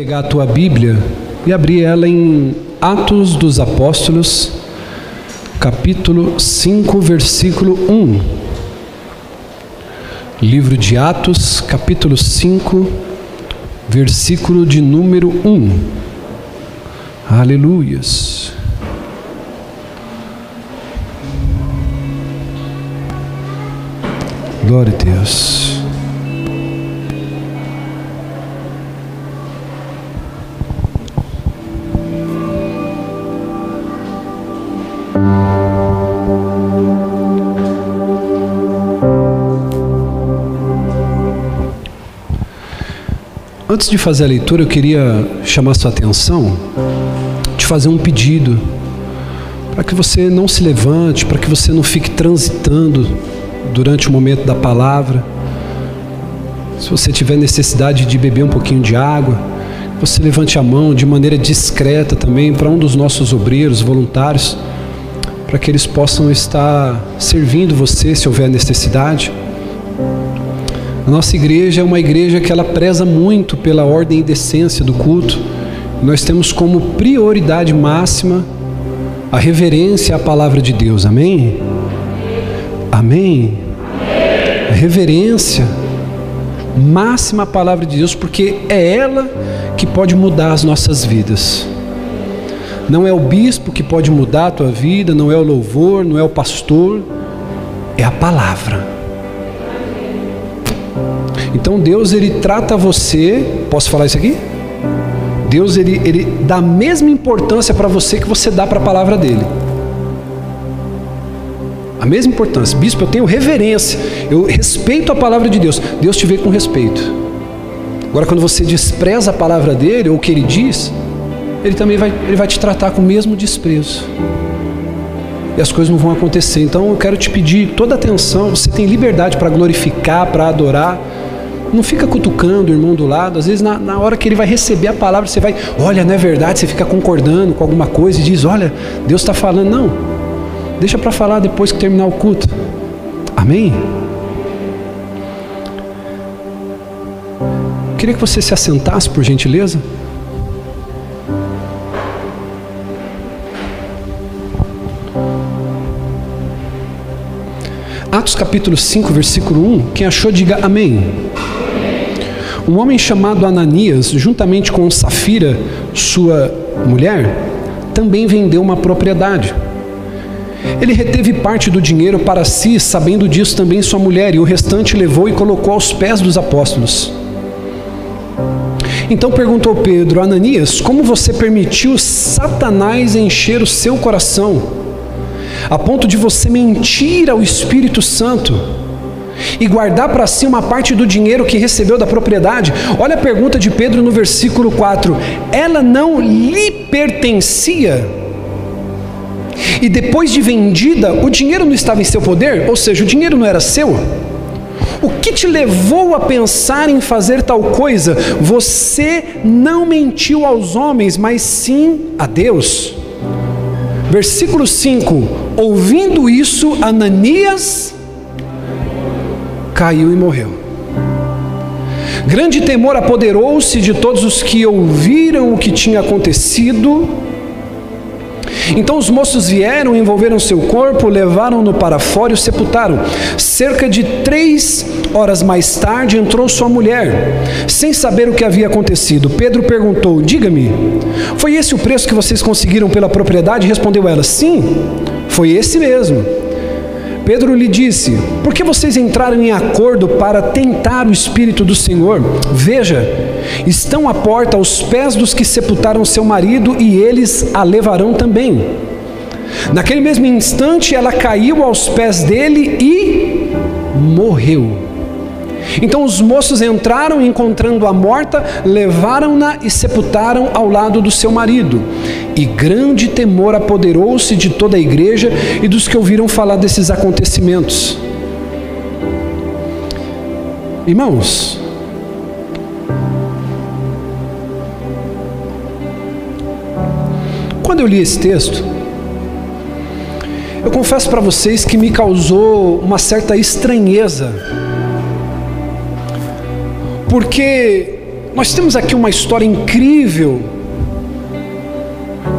pegar a tua Bíblia e abrir ela em Atos dos Apóstolos, capítulo 5, versículo 1. Livro de Atos, capítulo 5, versículo de número 1. Aleluias. Glória a Deus. Antes de fazer a leitura, eu queria chamar sua atenção de fazer um pedido para que você não se levante, para que você não fique transitando durante o momento da palavra. Se você tiver necessidade de beber um pouquinho de água, você levante a mão de maneira discreta também para um dos nossos obreiros voluntários, para que eles possam estar servindo você se houver necessidade. A nossa igreja é uma igreja que ela preza muito pela ordem e decência do culto. Nós temos como prioridade máxima a reverência à palavra de Deus. Amém? Amém. A reverência máxima à palavra de Deus, porque é ela que pode mudar as nossas vidas. Não é o bispo que pode mudar a tua vida, não é o louvor, não é o pastor, é a palavra. Então Deus ele trata você, posso falar isso aqui? Deus ele, ele dá a mesma importância para você que você dá para a palavra dele. A mesma importância. Bispo, eu tenho reverência, eu respeito a palavra de Deus. Deus te vê com respeito. Agora, quando você despreza a palavra dele, ou o que ele diz, ele também vai, ele vai te tratar com o mesmo desprezo. E as coisas não vão acontecer. Então, eu quero te pedir toda atenção. Você tem liberdade para glorificar, para adorar não fica cutucando o irmão do lado. Às vezes, na, na hora que ele vai receber a palavra, você vai, olha, não é verdade, você fica concordando com alguma coisa e diz, olha, Deus está falando. Não, deixa para falar depois que terminar o culto. Amém? Queria que você se assentasse, por gentileza. Atos capítulo 5, versículo 1. Quem achou, diga amém. Um homem chamado Ananias, juntamente com Safira, sua mulher, também vendeu uma propriedade. Ele reteve parte do dinheiro para si, sabendo disso também sua mulher, e o restante levou e colocou aos pés dos apóstolos. Então perguntou Pedro: Ananias, como você permitiu Satanás encher o seu coração, a ponto de você mentir ao Espírito Santo? e guardar para si uma parte do dinheiro que recebeu da propriedade. Olha a pergunta de Pedro no versículo 4: ela não lhe pertencia? E depois de vendida, o dinheiro não estava em seu poder? Ou seja, o dinheiro não era seu? O que te levou a pensar em fazer tal coisa? Você não mentiu aos homens, mas sim a Deus. Versículo 5: Ouvindo isso, Ananias caiu e morreu. Grande temor apoderou-se de todos os que ouviram o que tinha acontecido. Então os moços vieram, envolveram seu corpo, levaram-no para fora e o sepultaram. Cerca de três horas mais tarde entrou sua mulher, sem saber o que havia acontecido. Pedro perguntou: Diga-me, foi esse o preço que vocês conseguiram pela propriedade? Respondeu ela: Sim, foi esse mesmo. Pedro lhe disse: Por que vocês entraram em acordo para tentar o Espírito do Senhor? Veja, estão à porta aos pés dos que sepultaram seu marido e eles a levarão também. Naquele mesmo instante, ela caiu aos pés dele e morreu. Então os moços entraram, encontrando a morta, levaram-na e sepultaram ao lado do seu marido. E grande temor apoderou-se de toda a igreja e dos que ouviram falar desses acontecimentos. Irmãos, quando eu li esse texto, eu confesso para vocês que me causou uma certa estranheza porque nós temos aqui uma história incrível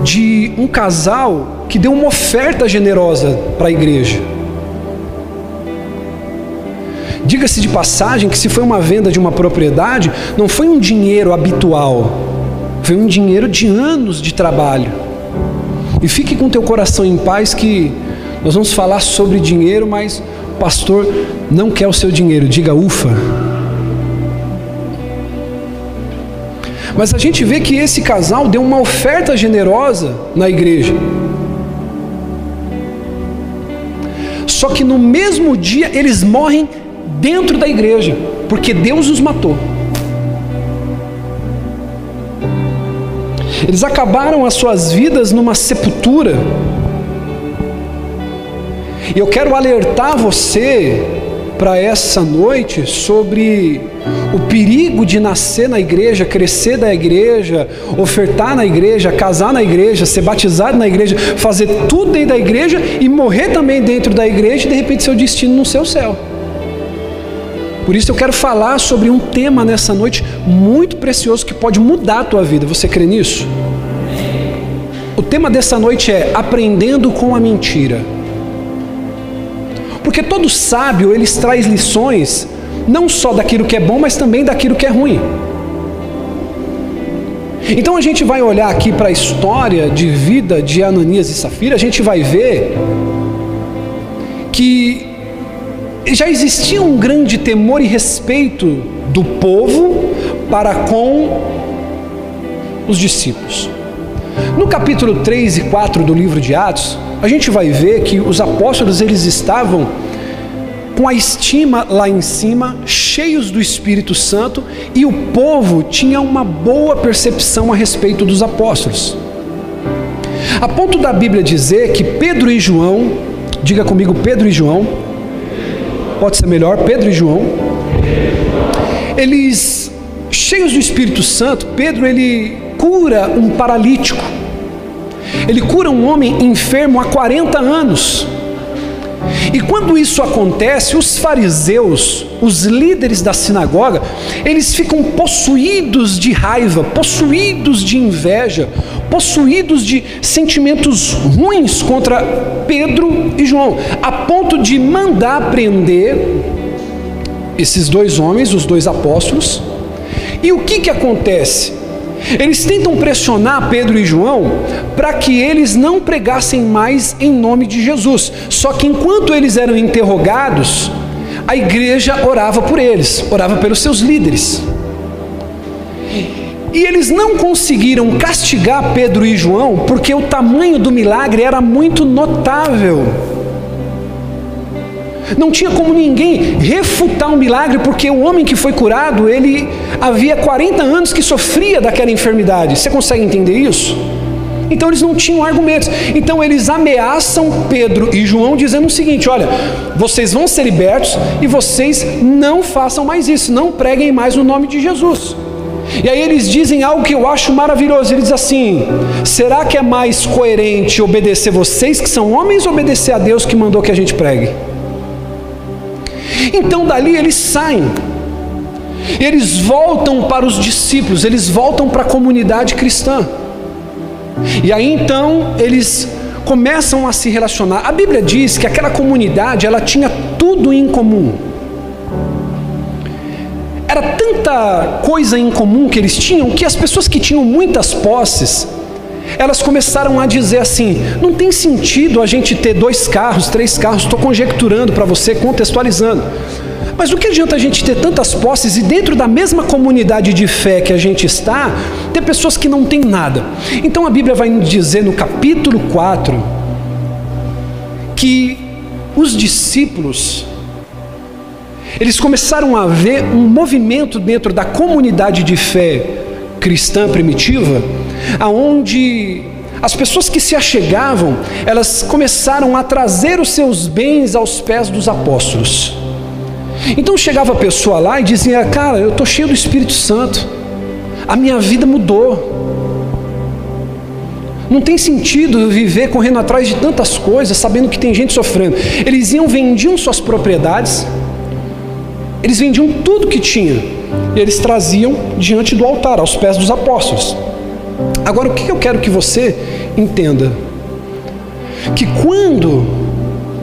de um casal que deu uma oferta generosa para a igreja. Diga-se de passagem que se foi uma venda de uma propriedade, não foi um dinheiro habitual, foi um dinheiro de anos de trabalho. E fique com teu coração em paz que nós vamos falar sobre dinheiro, mas o pastor não quer o seu dinheiro. Diga ufa. Mas a gente vê que esse casal deu uma oferta generosa na igreja. Só que no mesmo dia eles morrem dentro da igreja, porque Deus os matou. Eles acabaram as suas vidas numa sepultura. E eu quero alertar você para essa noite sobre o perigo de nascer na igreja, crescer da igreja, ofertar na igreja, casar na igreja, ser batizado na igreja, fazer tudo dentro da igreja e morrer também dentro da igreja e de repente seu destino no seu céu. Por isso eu quero falar sobre um tema nessa noite muito precioso que pode mudar a tua vida. Você crê nisso? O tema dessa noite é aprendendo com a mentira. Porque todo sábio, ele traz lições não só daquilo que é bom, mas também daquilo que é ruim. Então a gente vai olhar aqui para a história de vida de Ananias e Safira, a gente vai ver que já existia um grande temor e respeito do povo para com os discípulos. No capítulo 3 e 4 do livro de Atos, a gente vai ver que os apóstolos eles estavam com a estima lá em cima, cheios do Espírito Santo, e o povo tinha uma boa percepção a respeito dos apóstolos. A ponto da Bíblia dizer que Pedro e João, diga comigo Pedro e João, pode ser melhor, Pedro e João, eles, cheios do Espírito Santo, Pedro ele cura um paralítico, ele cura um homem enfermo há 40 anos, e quando isso acontece, os fariseus, os líderes da sinagoga, eles ficam possuídos de raiva, possuídos de inveja, possuídos de sentimentos ruins contra Pedro e João, a ponto de mandar prender esses dois homens, os dois apóstolos. E o que que acontece? Eles tentam pressionar Pedro e João para que eles não pregassem mais em nome de Jesus. Só que enquanto eles eram interrogados, a igreja orava por eles, orava pelos seus líderes. E eles não conseguiram castigar Pedro e João porque o tamanho do milagre era muito notável. Não tinha como ninguém refutar um milagre, porque o homem que foi curado, ele havia 40 anos que sofria daquela enfermidade. Você consegue entender isso? Então eles não tinham argumentos. Então eles ameaçam Pedro e João dizendo o seguinte: olha, vocês vão ser libertos e vocês não façam mais isso, não preguem mais o nome de Jesus. E aí eles dizem algo que eu acho maravilhoso. Eles dizem assim: será que é mais coerente obedecer vocês que são homens ou obedecer a Deus que mandou que a gente pregue? Então dali eles saem. Eles voltam para os discípulos, eles voltam para a comunidade cristã. E aí então eles começam a se relacionar. A Bíblia diz que aquela comunidade, ela tinha tudo em comum. Era tanta coisa em comum que eles tinham que as pessoas que tinham muitas posses, elas começaram a dizer assim: não tem sentido a gente ter dois carros, três carros, estou conjecturando para você, contextualizando. Mas o que adianta a gente ter tantas posses e dentro da mesma comunidade de fé que a gente está, ter pessoas que não têm nada? Então a Bíblia vai dizer no capítulo 4 que os discípulos eles começaram a ver um movimento dentro da comunidade de fé cristã primitiva aonde as pessoas que se achegavam, elas começaram a trazer os seus bens aos pés dos apóstolos. Então chegava a pessoa lá e dizia: Cara, eu estou cheio do Espírito Santo, a minha vida mudou. Não tem sentido viver correndo atrás de tantas coisas, sabendo que tem gente sofrendo. Eles iam, vendiam suas propriedades, eles vendiam tudo que tinham e eles traziam diante do altar, aos pés dos apóstolos. Agora, o que eu quero que você entenda? Que quando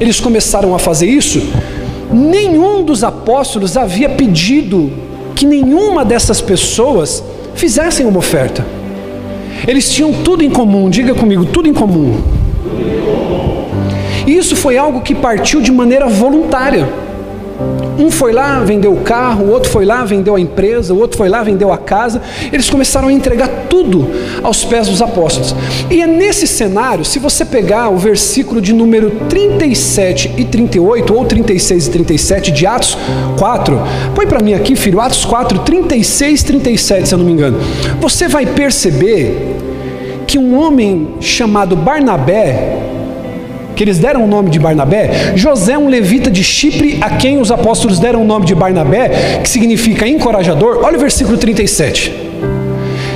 eles começaram a fazer isso, nenhum dos apóstolos havia pedido que nenhuma dessas pessoas fizessem uma oferta. Eles tinham tudo em comum, diga comigo, tudo em comum. E isso foi algo que partiu de maneira voluntária. Um foi lá, vendeu o carro, o outro foi lá, vendeu a empresa, o outro foi lá, vendeu a casa. Eles começaram a entregar tudo aos pés dos apóstolos. E é nesse cenário, se você pegar o versículo de número 37 e 38, ou 36 e 37 de Atos 4, põe para mim aqui, filho, Atos 4, 36 e 37, se eu não me engano. Você vai perceber que um homem chamado Barnabé, que eles deram o nome de Barnabé, José, um levita de Chipre, a quem os apóstolos deram o nome de Barnabé, que significa encorajador. Olha o versículo 37.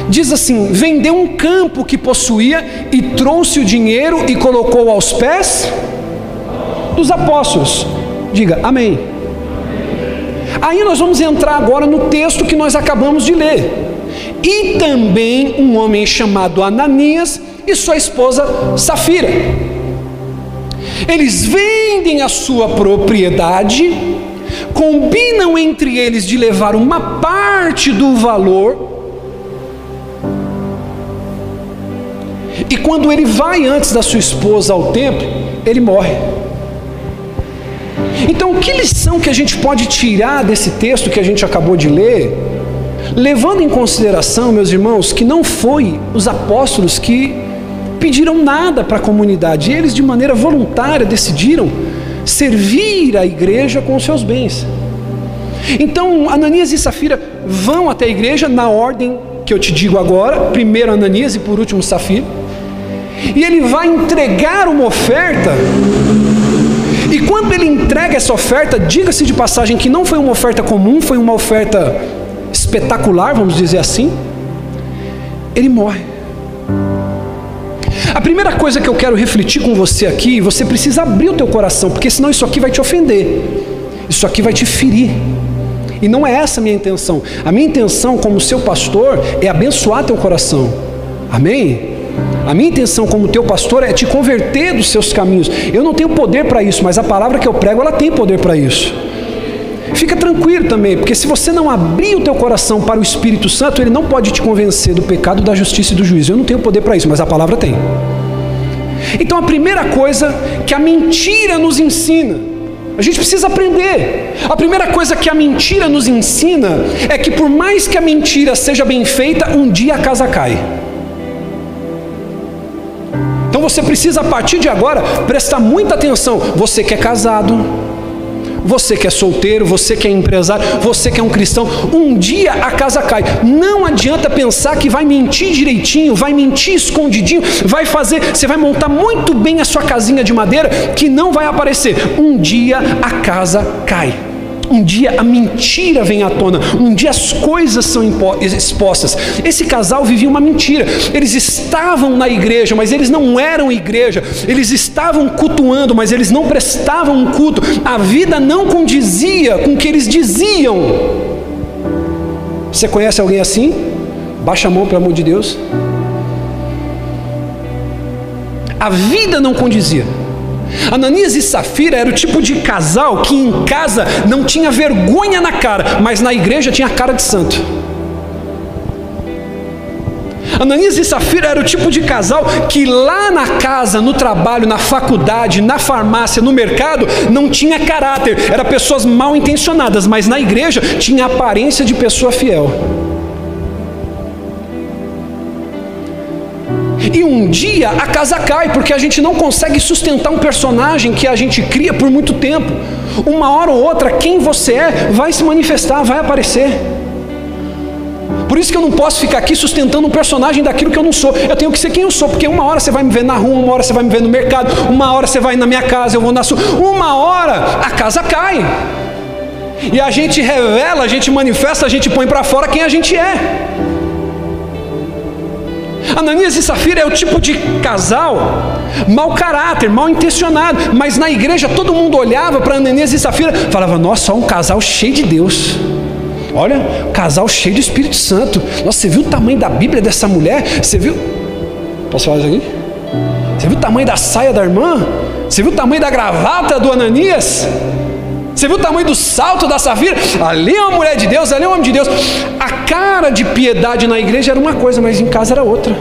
Diz assim: vendeu um campo que possuía e trouxe o dinheiro e colocou aos pés dos apóstolos. Diga amém. Aí nós vamos entrar agora no texto que nós acabamos de ler. E também um homem chamado Ananias e sua esposa Safira. Eles vendem a sua propriedade, combinam entre eles de levar uma parte do valor, e quando ele vai antes da sua esposa ao templo, ele morre. Então, que lição que a gente pode tirar desse texto que a gente acabou de ler? Levando em consideração, meus irmãos, que não foi os apóstolos que pediram nada para a comunidade, eles de maneira voluntária decidiram servir a igreja com os seus bens. Então, Ananias e Safira vão até a igreja na ordem que eu te digo agora, primeiro Ananias e por último Safira. E ele vai entregar uma oferta. E quando ele entrega essa oferta, diga-se de passagem que não foi uma oferta comum, foi uma oferta espetacular, vamos dizer assim. Ele morre. A primeira coisa que eu quero refletir com você aqui, você precisa abrir o teu coração, porque senão isso aqui vai te ofender. Isso aqui vai te ferir. E não é essa a minha intenção. A minha intenção como seu pastor é abençoar teu coração. Amém? A minha intenção como teu pastor é te converter dos seus caminhos. Eu não tenho poder para isso, mas a palavra que eu prego, ela tem poder para isso. Fica tranquilo também, porque se você não abrir o teu coração para o Espírito Santo, ele não pode te convencer do pecado, da justiça e do juízo. Eu não tenho poder para isso, mas a palavra tem. Então a primeira coisa que a mentira nos ensina, a gente precisa aprender. A primeira coisa que a mentira nos ensina é que por mais que a mentira seja bem feita, um dia a casa cai. Então você precisa a partir de agora prestar muita atenção. Você que é casado, você que é solteiro, você que é empresário, você que é um cristão, um dia a casa cai. Não adianta pensar que vai mentir direitinho, vai mentir escondidinho, vai fazer, você vai montar muito bem a sua casinha de madeira que não vai aparecer. Um dia a casa cai. Um dia a mentira vem à tona, um dia as coisas são expostas. Esse casal vivia uma mentira. Eles estavam na igreja, mas eles não eram igreja. Eles estavam cultuando, mas eles não prestavam um culto. A vida não condizia com o que eles diziam. Você conhece alguém assim? Baixa a mão, pelo amor de Deus. A vida não condizia. Ananias e Safira era o tipo de casal que em casa não tinha vergonha na cara, mas na igreja tinha cara de santo. Ananias e Safira era o tipo de casal que lá na casa, no trabalho, na faculdade, na farmácia, no mercado, não tinha caráter, eram pessoas mal intencionadas, mas na igreja tinha aparência de pessoa fiel. E um dia a casa cai, porque a gente não consegue sustentar um personagem que a gente cria por muito tempo. Uma hora ou outra, quem você é vai se manifestar, vai aparecer. Por isso que eu não posso ficar aqui sustentando um personagem daquilo que eu não sou. Eu tenho que ser quem eu sou, porque uma hora você vai me ver na rua, uma hora você vai me ver no mercado, uma hora você vai na minha casa, eu vou na sua. Uma hora a casa cai. E a gente revela, a gente manifesta, a gente põe para fora quem a gente é. Ananias e Safira é o tipo de casal mau caráter, mal intencionado, mas na igreja todo mundo olhava para Ananias e Safira, falava: "Nossa, um casal cheio de Deus". Olha, casal cheio de Espírito Santo. Nossa, você viu o tamanho da Bíblia dessa mulher? Você viu? Posso falar isso aqui? Você viu o tamanho da saia da irmã? Você viu o tamanho da gravata do Ananias? Você viu o tamanho do salto da Safira? Ali é uma mulher de Deus, ali é um homem de Deus. A cara de piedade na igreja era uma coisa, mas em casa era outra.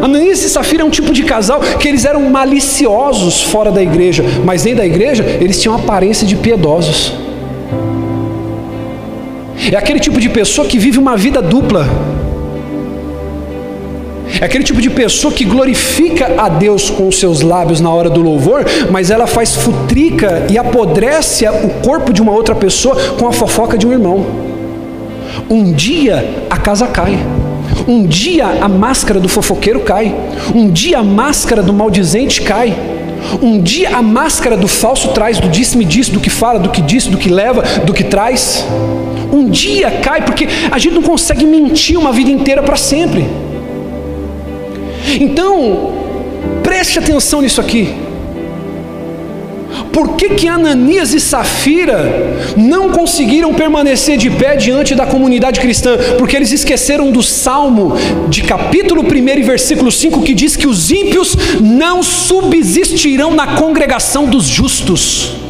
Ananias e Safira é um tipo de casal que eles eram maliciosos fora da igreja, mas dentro da igreja eles tinham aparência de piedosos. É aquele tipo de pessoa que vive uma vida dupla. É aquele tipo de pessoa que glorifica a Deus com os seus lábios na hora do louvor, mas ela faz futrica e apodrece o corpo de uma outra pessoa com a fofoca de um irmão. Um dia a casa cai. Um dia a máscara do fofoqueiro cai. Um dia a máscara do maldizente cai. Um dia a máscara do falso traz, do disse-me disse, do que fala, do que disse, do que leva, do que traz. Um dia cai, porque a gente não consegue mentir uma vida inteira para sempre. Então, preste atenção nisso aqui. Por que, que Ananias e Safira não conseguiram permanecer de pé diante da comunidade cristã? Porque eles esqueceram do Salmo de capítulo 1 e versículo 5 que diz que os ímpios não subsistirão na congregação dos justos.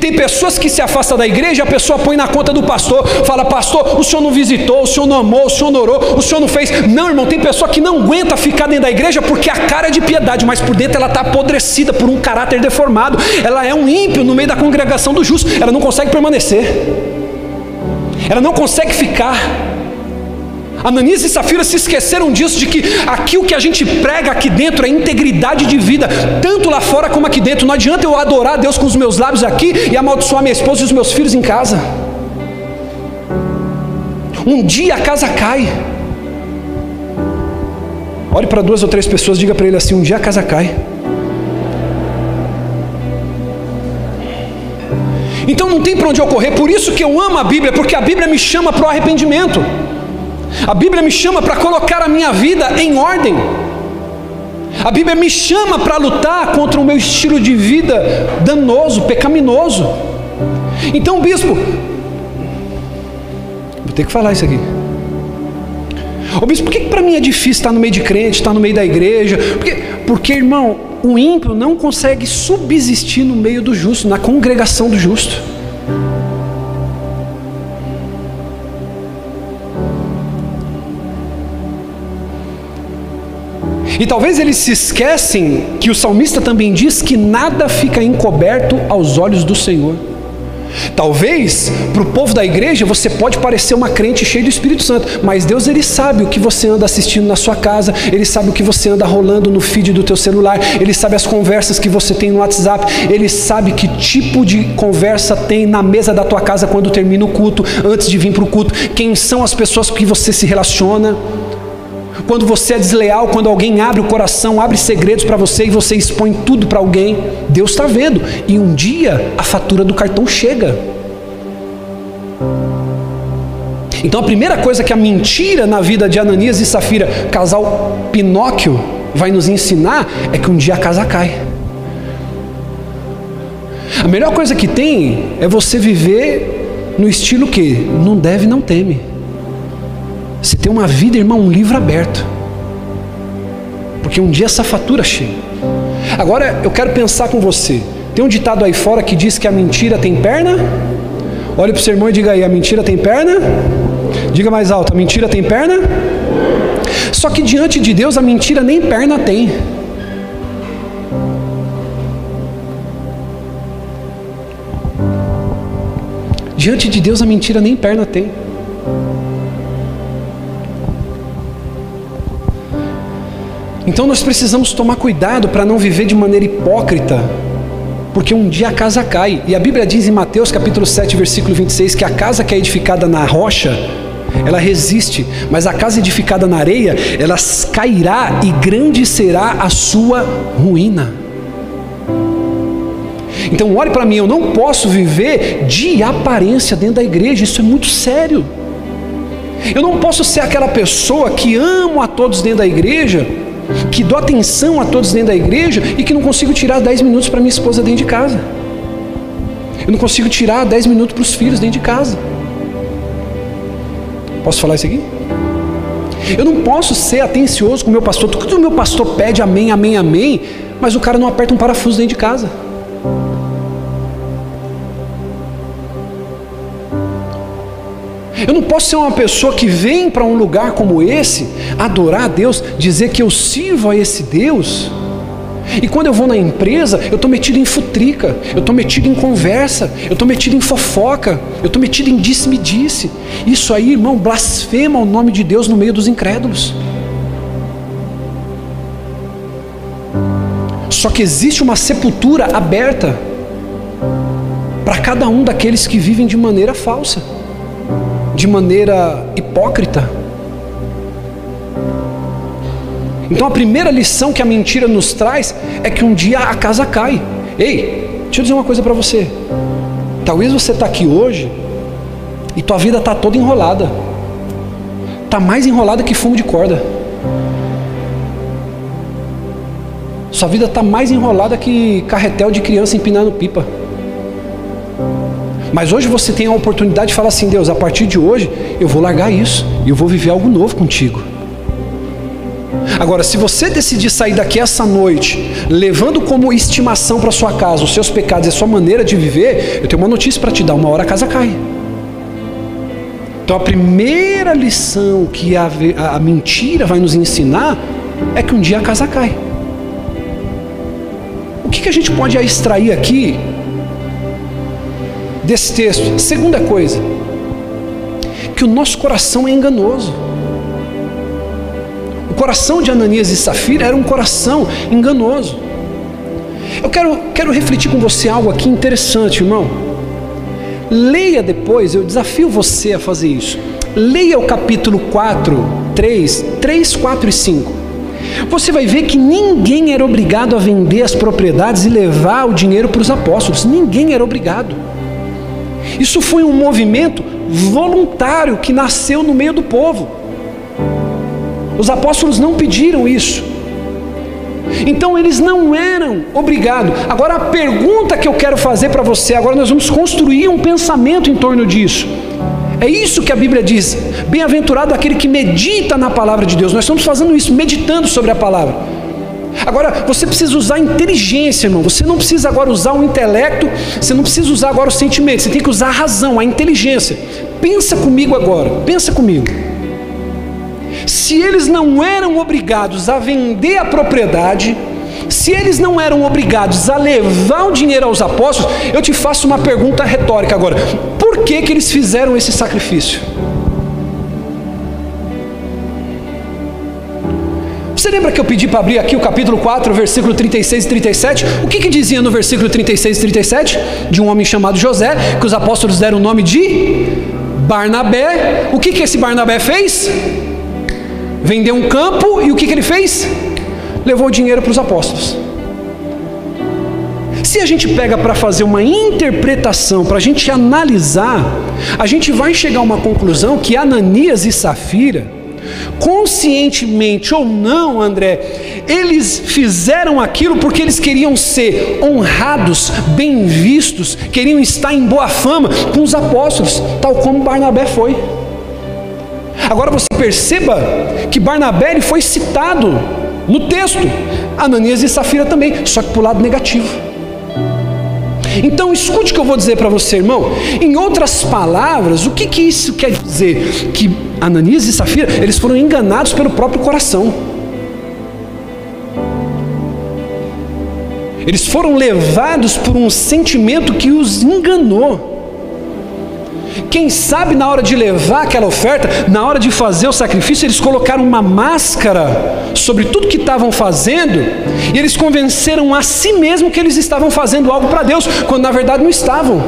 Tem pessoas que se afastam da igreja, a pessoa põe na conta do pastor, fala: Pastor, o senhor não visitou, o senhor não amou, o senhor não orou, o senhor não fez. Não, irmão, tem pessoa que não aguenta ficar dentro da igreja porque a cara é de piedade, mas por dentro ela está apodrecida por um caráter deformado. Ela é um ímpio no meio da congregação do justo, ela não consegue permanecer, ela não consegue ficar. Ananias e Safira se esqueceram disso, de que aqui o que a gente prega aqui dentro é integridade de vida, tanto lá fora como aqui dentro. Não adianta eu adorar a Deus com os meus lábios aqui e amaldiçoar minha esposa e os meus filhos em casa. Um dia a casa cai. Olhe para duas ou três pessoas, diga para ele assim: um dia a casa cai. Então não tem para onde eu correr, por isso que eu amo a Bíblia, porque a Bíblia me chama para o arrependimento. A Bíblia me chama para colocar a minha vida em ordem. A Bíblia me chama para lutar contra o meu estilo de vida danoso, pecaminoso. Então, bispo, vou ter que falar isso aqui. Ô bispo, por que, que para mim é difícil estar no meio de crente, estar no meio da igreja? Porque, porque, irmão, o ímpio não consegue subsistir no meio do justo, na congregação do justo. E talvez eles se esquecem que o salmista também diz que nada fica encoberto aos olhos do Senhor. Talvez para o povo da igreja você pode parecer uma crente cheia do Espírito Santo, mas Deus ele sabe o que você anda assistindo na sua casa, ele sabe o que você anda rolando no feed do teu celular, ele sabe as conversas que você tem no WhatsApp, ele sabe que tipo de conversa tem na mesa da tua casa quando termina o culto, antes de vir para o culto, quem são as pessoas com que você se relaciona quando você é desleal, quando alguém abre o coração, abre segredos para você e você expõe tudo para alguém, Deus está vendo. E um dia a fatura do cartão chega. Então a primeira coisa que a mentira na vida de Ananias e Safira, casal Pinóquio, vai nos ensinar é que um dia a casa cai. A melhor coisa que tem é você viver no estilo que não deve, não teme. Você tem uma vida, irmão, um livro aberto. Porque um dia essa fatura chega. Agora eu quero pensar com você. Tem um ditado aí fora que diz que a mentira tem perna? Olhe para o seu irmão e diga aí: a mentira tem perna? Diga mais alto: a mentira tem perna? Só que diante de Deus a mentira nem perna tem. Diante de Deus a mentira nem perna tem. Então nós precisamos tomar cuidado para não viver de maneira hipócrita, porque um dia a casa cai. E a Bíblia diz em Mateus capítulo 7, versículo 26, que a casa que é edificada na rocha, ela resiste, mas a casa edificada na areia, ela cairá e grande será a sua ruína. Então olhe para mim, eu não posso viver de aparência dentro da igreja, isso é muito sério. Eu não posso ser aquela pessoa que amo a todos dentro da igreja, que dou atenção a todos dentro da igreja e que não consigo tirar 10 minutos para minha esposa dentro de casa. Eu não consigo tirar 10 minutos para os filhos dentro de casa. Posso falar isso aqui? Eu não posso ser atencioso com o meu pastor. Tudo que o meu pastor pede, amém, amém, amém, mas o cara não aperta um parafuso dentro de casa. Eu não posso ser uma pessoa que vem para um lugar como esse, adorar a Deus, dizer que eu sirvo a esse Deus. E quando eu vou na empresa, eu estou metido em futrica, eu estou metido em conversa, eu estou metido em fofoca, eu estou metido em disse-me-disse. Isso aí, irmão, blasfema o nome de Deus no meio dos incrédulos. Só que existe uma sepultura aberta para cada um daqueles que vivem de maneira falsa de maneira hipócrita. Então a primeira lição que a mentira nos traz é que um dia a casa cai. Ei, deixa eu dizer uma coisa para você. Talvez você está aqui hoje e tua vida está toda enrolada. Está mais enrolada que fumo de corda. Sua vida está mais enrolada que carretel de criança empinando pipa. Mas hoje você tem a oportunidade de falar assim: Deus, a partir de hoje eu vou largar isso e eu vou viver algo novo contigo. Agora, se você decidir sair daqui essa noite, levando como estimação para sua casa os seus pecados e a sua maneira de viver, eu tenho uma notícia para te dar: uma hora a casa cai. Então, a primeira lição que a, a, mentira vai nos ensinar é que um dia a casa cai. O que, que a gente pode extrair aqui desse texto. Segunda coisa, que o nosso coração é enganoso. O coração de Ananias e Safira era um coração enganoso. Eu quero, quero refletir com você algo aqui interessante, irmão. Leia depois, eu desafio você a fazer isso. Leia o capítulo 4, 3, 3, 4 e 5. Você vai ver que ninguém era obrigado a vender as propriedades e levar o dinheiro para os apóstolos. Ninguém era obrigado. Isso foi um movimento voluntário que nasceu no meio do povo. Os apóstolos não pediram isso. Então eles não eram obrigados. Agora a pergunta que eu quero fazer para você, agora nós vamos construir um pensamento em torno disso. É isso que a Bíblia diz. Bem-aventurado aquele que medita na palavra de Deus. Nós estamos fazendo isso, meditando sobre a palavra. Agora, você precisa usar inteligência, irmão. Você não precisa agora usar o intelecto, você não precisa usar agora o sentimento, você tem que usar a razão, a inteligência. Pensa comigo agora, pensa comigo. Se eles não eram obrigados a vender a propriedade, se eles não eram obrigados a levar o dinheiro aos apóstolos, eu te faço uma pergunta retórica agora: por que, que eles fizeram esse sacrifício? Você lembra que eu pedi para abrir aqui o capítulo 4, versículo 36 e 37? O que, que dizia no versículo 36 e 37? De um homem chamado José, que os apóstolos deram o nome de Barnabé. O que, que esse Barnabé fez? Vendeu um campo e o que, que ele fez? Levou dinheiro para os apóstolos. Se a gente pega para fazer uma interpretação, para a gente analisar, a gente vai chegar a uma conclusão que Ananias e Safira conscientemente ou não, André, eles fizeram aquilo porque eles queriam ser honrados, bem vistos, queriam estar em boa fama com os apóstolos, tal como Barnabé foi. Agora você perceba que Barnabé foi citado no texto, Ananias e Safira também, só que para o lado negativo. Então escute o que eu vou dizer para você, irmão. Em outras palavras, o que, que isso quer dizer? Que Ananias e Safira, eles foram enganados pelo próprio coração. Eles foram levados por um sentimento que os enganou. Quem sabe na hora de levar aquela oferta, na hora de fazer o sacrifício, eles colocaram uma máscara sobre tudo que estavam fazendo, e eles convenceram a si mesmo que eles estavam fazendo algo para Deus, quando na verdade não estavam.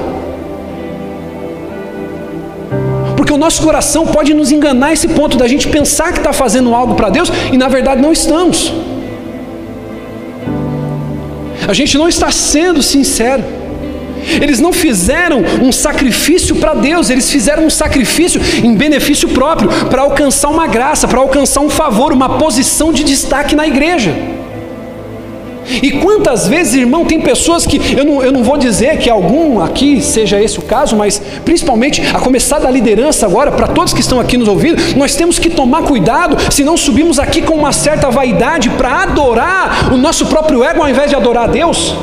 Porque o nosso coração pode nos enganar esse ponto da gente pensar que está fazendo algo para Deus e na verdade não estamos. A gente não está sendo sincero. Eles não fizeram um sacrifício para Deus, eles fizeram um sacrifício em benefício próprio, para alcançar uma graça, para alcançar um favor, uma posição de destaque na igreja. E quantas vezes, irmão, tem pessoas que, eu não, eu não vou dizer que algum aqui seja esse o caso, mas principalmente a começar da liderança agora, para todos que estão aqui nos ouvindo, nós temos que tomar cuidado se não subimos aqui com uma certa vaidade para adorar o nosso próprio ego ao invés de adorar a Deus.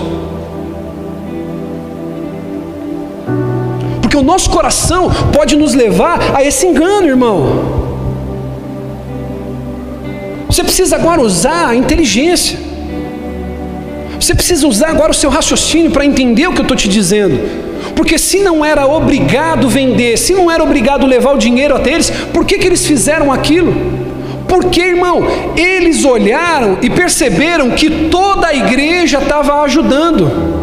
Porque o nosso coração pode nos levar a esse engano, irmão. Você precisa agora usar a inteligência. Você precisa usar agora o seu raciocínio para entender o que eu estou te dizendo. Porque se não era obrigado vender, se não era obrigado levar o dinheiro até eles, por que, que eles fizeram aquilo? Porque, irmão, eles olharam e perceberam que toda a igreja estava ajudando.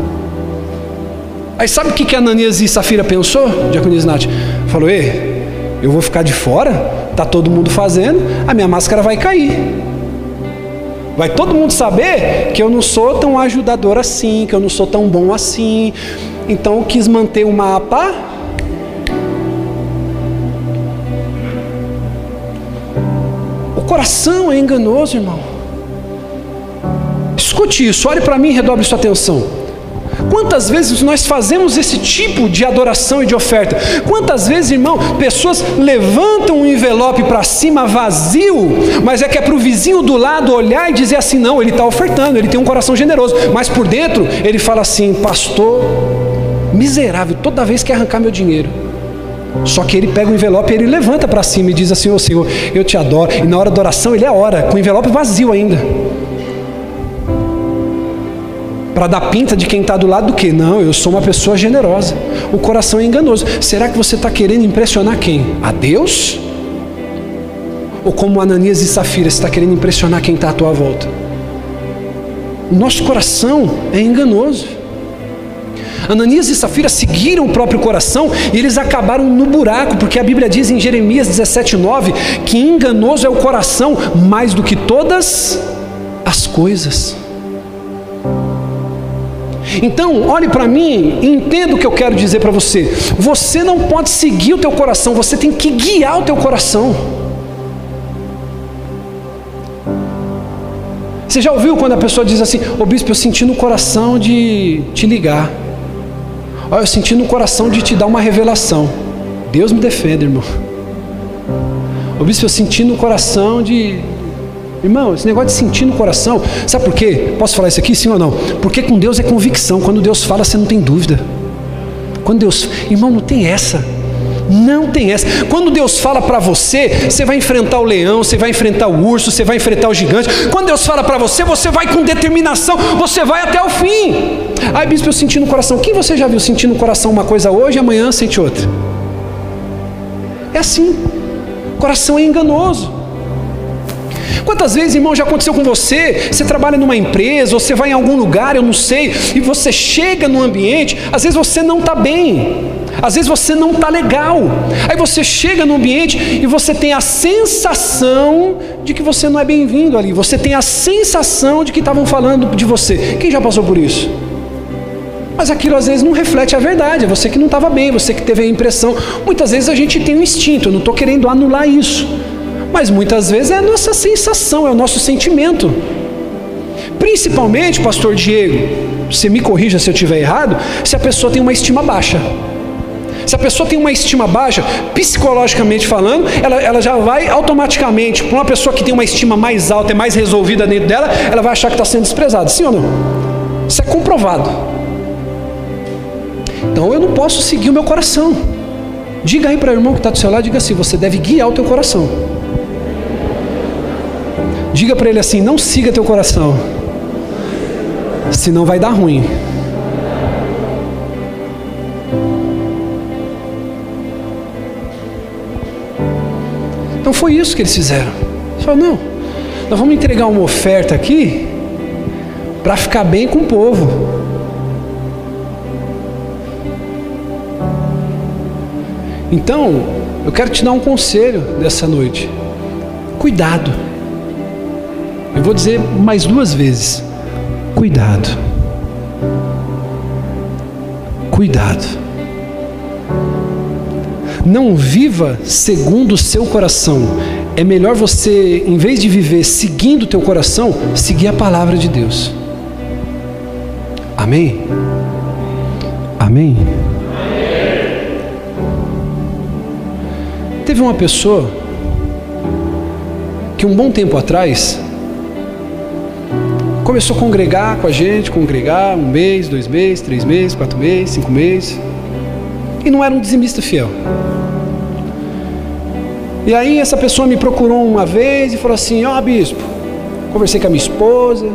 Aí sabe o que, que Ananias e Safira pensou, Diaconis Nath? Falou, ei, eu vou ficar de fora, está todo mundo fazendo, a minha máscara vai cair. Vai todo mundo saber que eu não sou tão ajudador assim, que eu não sou tão bom assim. Então eu quis manter o mapa. O coração é enganoso, irmão. Escute isso, olhe para mim e redobre sua atenção. Quantas vezes nós fazemos esse tipo de adoração e de oferta? Quantas vezes, irmão, pessoas levantam um envelope para cima vazio, mas é que é para o vizinho do lado olhar e dizer assim: não, ele está ofertando, ele tem um coração generoso, mas por dentro ele fala assim: pastor, miserável, toda vez quer arrancar meu dinheiro. Só que ele pega o envelope e ele levanta para cima e diz assim: Ô oh, Senhor, eu te adoro. E na hora da oração ele é ora, com o envelope vazio ainda para dar pinta de quem está do lado do que? Não, eu sou uma pessoa generosa. O coração é enganoso. Será que você está querendo impressionar quem? A Deus? Ou como Ananias e Safira, você está querendo impressionar quem está à tua volta? O nosso coração é enganoso. Ananias e Safira seguiram o próprio coração e eles acabaram no buraco, porque a Bíblia diz em Jeremias 17,9 que enganoso é o coração mais do que todas as coisas. Então, olhe para mim e entenda o que eu quero dizer para você. Você não pode seguir o teu coração, você tem que guiar o teu coração. Você já ouviu quando a pessoa diz assim: Ô bispo, eu senti no coração de te ligar. Olha, eu senti no coração de te dar uma revelação. Deus me defenda, irmão. Ô bispo, eu senti no coração de Irmão, esse negócio de sentir no coração, sabe por quê? Posso falar isso aqui, sim ou não? Porque com Deus é convicção. Quando Deus fala, você não tem dúvida. Quando Deus, irmão, não tem essa. Não tem essa. Quando Deus fala para você, você vai enfrentar o leão, você vai enfrentar o urso, você vai enfrentar o gigante. Quando Deus fala para você, você vai com determinação, você vai até o fim. Ai, bispo, eu senti no coração. Quem você já viu sentir no coração uma coisa hoje e amanhã sente outra? É assim. O coração é enganoso. Quantas vezes, irmão, já aconteceu com você? Você trabalha numa empresa, ou você vai em algum lugar, eu não sei, e você chega no ambiente, às vezes você não está bem, às vezes você não está legal. Aí você chega no ambiente e você tem a sensação de que você não é bem-vindo ali, você tem a sensação de que estavam falando de você. Quem já passou por isso? Mas aquilo às vezes não reflete a verdade, é você que não estava bem, você que teve a impressão. Muitas vezes a gente tem um instinto, eu não estou querendo anular isso mas muitas vezes é a nossa sensação, é o nosso sentimento. Principalmente, pastor Diego, você me corrija se eu estiver errado, se a pessoa tem uma estima baixa. Se a pessoa tem uma estima baixa, psicologicamente falando, ela, ela já vai automaticamente, para uma pessoa que tem uma estima mais alta, é mais resolvida dentro dela, ela vai achar que está sendo desprezada. Sim ou não? Isso é comprovado. Então eu não posso seguir o meu coração. Diga aí para o irmão que está do seu lado, diga assim: você deve guiar o teu coração. Diga para ele assim: não siga teu coração, senão vai dar ruim. Então foi isso que eles fizeram. Eles não, nós vamos entregar uma oferta aqui para ficar bem com o povo. Então, eu quero te dar um conselho dessa noite. Cuidado. Eu vou dizer mais duas vezes: cuidado. Cuidado. Não viva segundo o seu coração. É melhor você, em vez de viver seguindo o teu coração, seguir a palavra de Deus. Amém? Amém? Teve uma pessoa que um bom tempo atrás começou a congregar com a gente, congregar um mês, dois meses, três meses, quatro meses, cinco meses, e não era um dizimista fiel. E aí essa pessoa me procurou uma vez e falou assim: Ó oh, bispo, conversei com a minha esposa,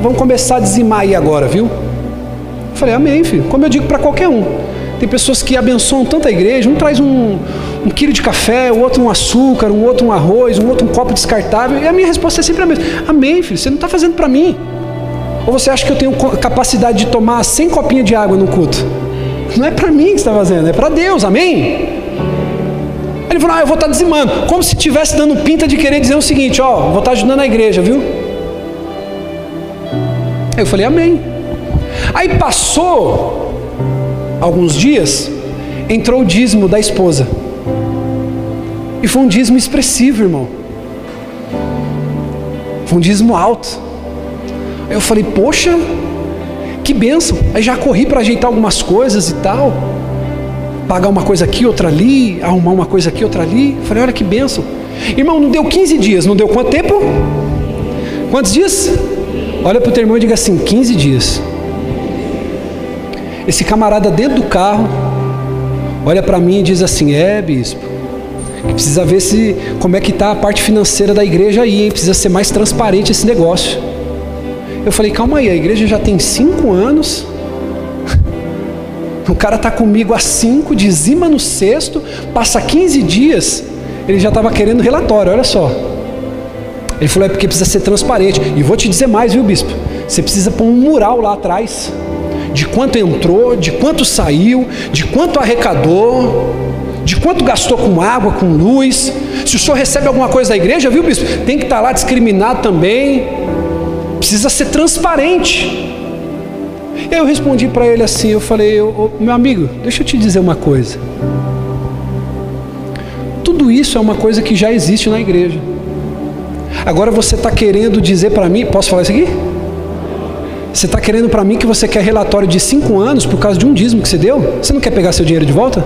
vamos começar a dizimar aí agora, viu? Eu falei: Amém, filho. Como eu digo para qualquer um. Tem pessoas que abençoam tanto a igreja, um traz um, um quilo de café, o outro um açúcar, um outro um arroz, um outro um copo descartável. E a minha resposta é sempre a mesma: Amém, filho. Você não está fazendo para mim. Ou você acha que eu tenho capacidade de tomar 100 copinhas de água no culto? Não é para mim que está fazendo, é para Deus. Amém? Ele falou: Ah, eu vou estar tá dizimando. Como se estivesse dando pinta de querer dizer o seguinte: Ó, vou estar tá ajudando a igreja, viu? Aí eu falei: Amém. Aí passou alguns dias, entrou o dízimo da esposa. E foi um dízimo expressivo, irmão. Foi um dízimo alto. Aí eu falei: Poxa, que benção. Aí já corri para ajeitar algumas coisas e tal pagar uma coisa aqui, outra ali, arrumar uma coisa aqui, outra ali. Falei, olha que benção. Irmão, não deu 15 dias, não deu quanto tempo? Quantos dias? Olha para o teu irmão e diga assim: 15 dias. Esse camarada dentro do carro olha para mim e diz assim: É, bispo, precisa ver se como é que está a parte financeira da igreja aí, hein? precisa ser mais transparente esse negócio. Eu falei: Calma aí, a igreja já tem cinco anos o cara está comigo há cinco, dizima no sexto, passa 15 dias, ele já estava querendo relatório, olha só. Ele falou: é porque precisa ser transparente. E vou te dizer mais, viu, bispo? Você precisa pôr um mural lá atrás de quanto entrou, de quanto saiu, de quanto arrecadou, de quanto gastou com água, com luz. Se o senhor recebe alguma coisa da igreja, viu, bispo? Tem que estar tá lá discriminado também. Precisa ser transparente. Eu respondi para ele assim, eu falei, meu amigo, deixa eu te dizer uma coisa. Tudo isso é uma coisa que já existe na igreja. Agora você está querendo dizer para mim, posso falar isso aqui? Você está querendo para mim que você quer relatório de cinco anos por causa de um dízimo que você deu? Você não quer pegar seu dinheiro de volta?